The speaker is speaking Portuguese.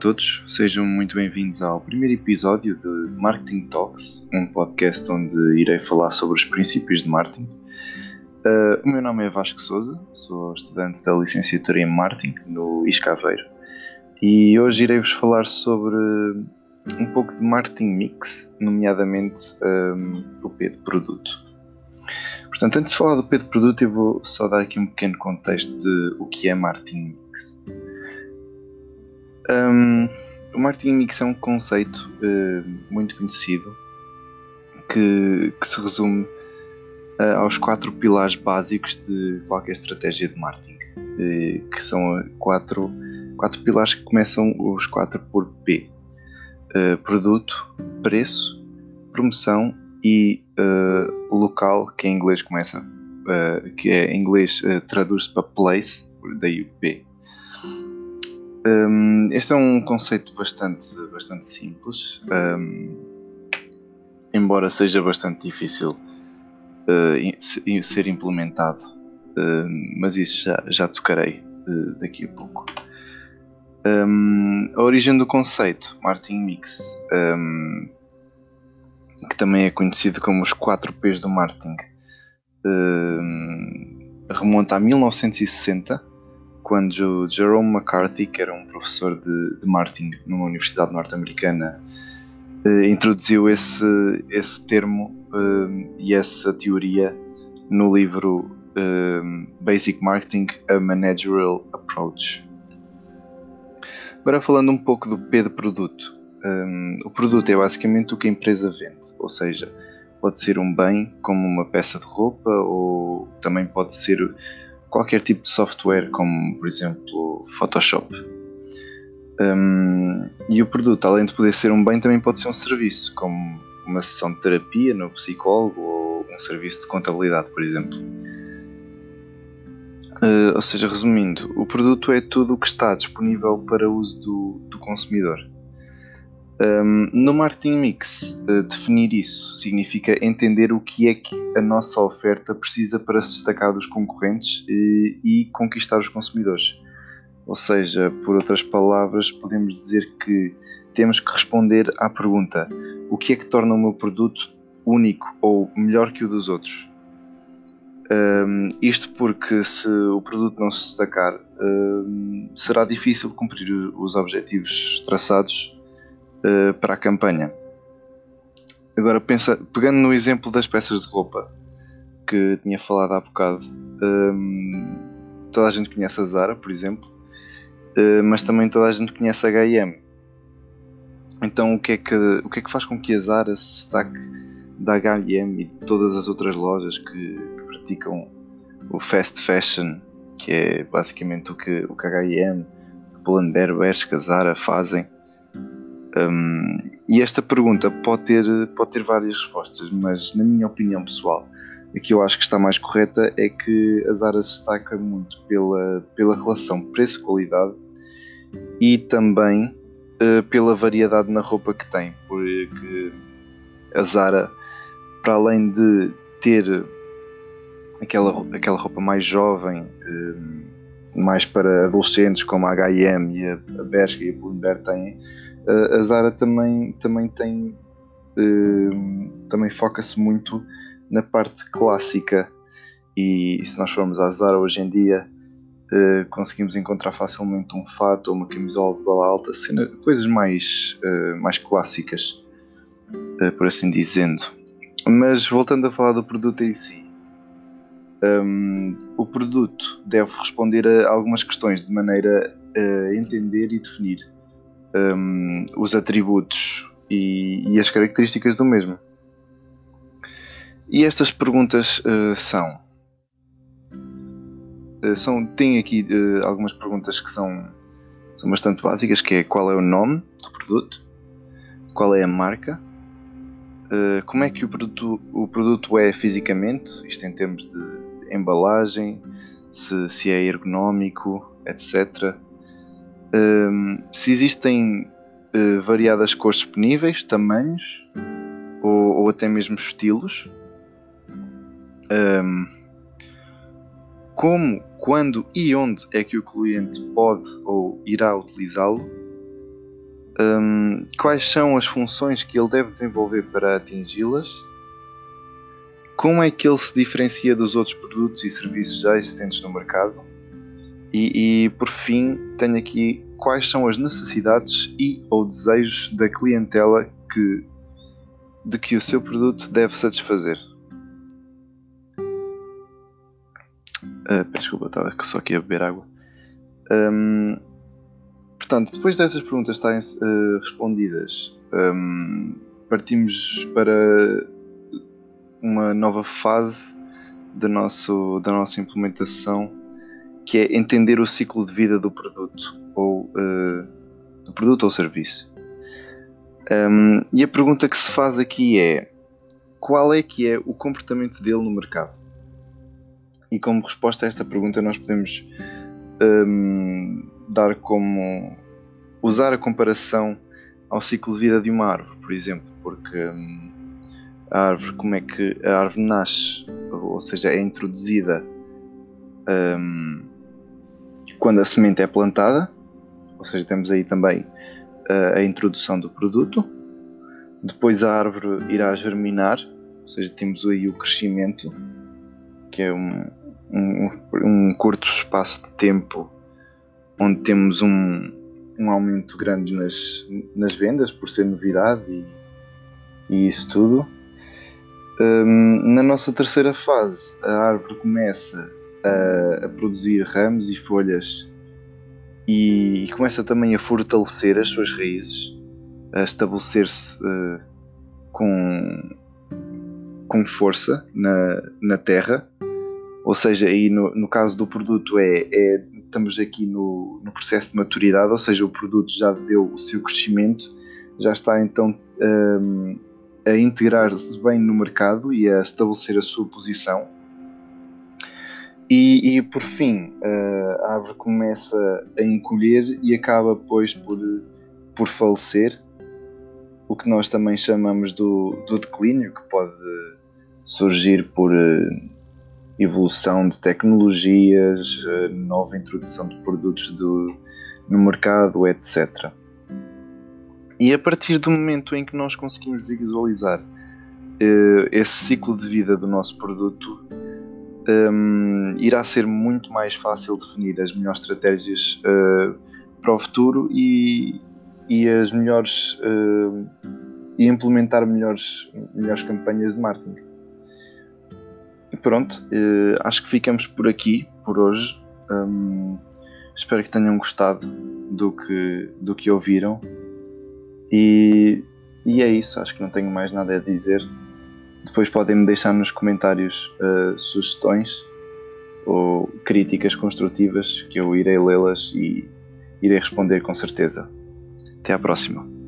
todos, sejam muito bem-vindos ao primeiro episódio de Marketing Talks, um podcast onde irei falar sobre os princípios de marketing. Uh, o meu nome é Vasco Souza, sou estudante da licenciatura em Marketing no Iscaveiro e hoje irei-vos falar sobre um pouco de marketing mix, nomeadamente um, o P de produto. Portanto, antes de falar do P de produto, eu vou só dar aqui um pequeno contexto de o que é marketing mix. Um, o marketing mix é um conceito uh, muito conhecido que, que se resume uh, aos quatro pilares básicos de qualquer estratégia de marketing, uh, que são quatro, quatro pilares que começam os quatro por P: produto, preço, promoção e local, que em inglês começa, que é em inglês traduz-se para place, daí o P. Um, este é um conceito bastante, bastante simples, um, embora seja bastante difícil uh, ser implementado, uh, mas isso já, já tocarei uh, daqui a pouco. Um, a origem do conceito, Martin Mix, que também é conhecido como os 4 P's do marketing, remonta a 1960 quando Jerome McCarthy, que era um professor de, de marketing numa universidade norte-americana, eh, introduziu esse, esse termo eh, e essa teoria no livro eh, Basic Marketing: A Managerial Approach. Agora, falando um pouco do P de produto. Um, o produto é basicamente o que a empresa vende, ou seja, pode ser um bem como uma peça de roupa ou também pode ser qualquer tipo de software, como por exemplo Photoshop. Um, e o produto, além de poder ser um bem, também pode ser um serviço, como uma sessão de terapia no psicólogo ou um serviço de contabilidade, por exemplo. Uh, ou seja, resumindo, o produto é tudo o que está disponível para uso do, do consumidor. Um, no marketing mix, uh, definir isso significa entender o que é que a nossa oferta precisa para se destacar dos concorrentes e, e conquistar os consumidores. Ou seja, por outras palavras, podemos dizer que temos que responder à pergunta: o que é que torna o meu produto único ou melhor que o dos outros? Um, isto porque se o produto não se destacar, um, será difícil cumprir os objetivos traçados uh, para a campanha. Agora pensa, pegando no exemplo das peças de roupa que tinha falado há bocado, um, ehm, toda a gente conhece a Zara, por exemplo, uh, mas também toda a gente conhece a H&M. Então o que, é que, o que é que faz com que a Zara se destaque da H&M e de todas as outras lojas que, que, praticam o fast fashion, que é basicamente o que, o que a H&M, Pull&Bear, Bershka, Zara fazem? Um, e esta pergunta pode ter, pode ter várias respostas, mas na minha opinião pessoal, a que eu acho que está mais correta é que a Zara se destaca muito pela, pela relação preço-qualidade e também uh, pela variedade na roupa que tem, porque a Zara, para além de ter aquela, aquela roupa mais jovem, uh, mais para adolescentes, como a H&M e a, a Bershka e a Bloomberg têm, a Zara também, também tem uh, também foca-se muito na parte clássica e se nós formos à Zara hoje em dia uh, conseguimos encontrar facilmente um fato ou uma camisola de gola alta, cena, coisas mais, uh, mais clássicas, por assim dizendo. Mas voltando a falar do produto em si, um, o produto deve responder a algumas questões de maneira a entender e definir um, os atributos e, e, as características do mesmo. E estas perguntas uh, são, uh, são. Tem aqui uh, algumas perguntas que são, são bastante básicas, que é qual é o nome do produto, qual é a marca, como é que o produto, o produto é fisicamente, isto em termos de embalagem, se, se é ergonómico, etc um, se existem uh, variadas cores disponíveis, tamanhos ou, ou até mesmo estilos. Um, como, quando e onde é que o cliente pode ou irá utilizá-lo. um, quais são as funções que ele deve desenvolver para atingi-las, como é que ele se diferencia dos outros produtos e serviços já existentes no mercado, e, e por fim, tenho aqui quais são as necessidades e ou desejos da clientela que, de que o seu produto deve satisfazer. Uh, desculpa, estava só aqui a beber água. Um, portanto, depois dessas perguntas estarem uh, respondidas, um, partimos para uma nova fase da, nosso, da nossa implementação, que é entender o ciclo de vida do produto ou uh, do produto ou serviço. Um, e a pergunta que se faz aqui é qual é que é o comportamento dele no mercado? E como resposta a esta pergunta nós podemos um, dar como usar a comparação ao ciclo de vida de uma árvore, por exemplo, porque um, a árvore, como é que a árvore nasce, ou seja, é introduzida um, quando a semente é plantada, ou seja, temos aí também uh, a introdução do produto. Depois a árvore irá germinar, ou seja, temos aí o crescimento, que é um, um, um curto espaço de tempo onde temos um, um aumento grande nas, nas vendas por ser novidade e, e isso tudo. Um, na nossa terceira fase, a árvore começa a, a produzir ramos e folhas e, e, começa também a fortalecer as suas raízes, a estabelecer-se uh, com, com força na, na terra ou seja, aí no, no caso do produto é, é estamos aqui no, no, processo de maturidade, ou seja, o produto já deu o seu crescimento, já está então um, a integrar-se bem no mercado e a estabelecer a sua posição. E, e por fim, uh, a árvore começa a encolher e acaba, pois, por, por falecer, o que nós também chamamos do, do declínio, que pode surgir por. Uh, evolução de tecnologias, eh, nova introdução de produtos do, no mercado, etc. E a partir do momento em que nós conseguimos visualizar uh, esse ciclo de vida do nosso produto, um, irá ser muito mais fácil definir as melhores estratégias uh, para o futuro e, e as melhores uh, e implementar melhores, melhores campanhas de marketing. E pronto, uh, acho que ficamos por aqui por hoje. Um, espero que tenham gostado do que, do que ouviram. E, e é isso, acho que não tenho mais nada a dizer. Depois podem-me deixar nos comentários uh, sugestões ou críticas construtivas que eu irei lê-las e irei responder com certeza. Até à próxima.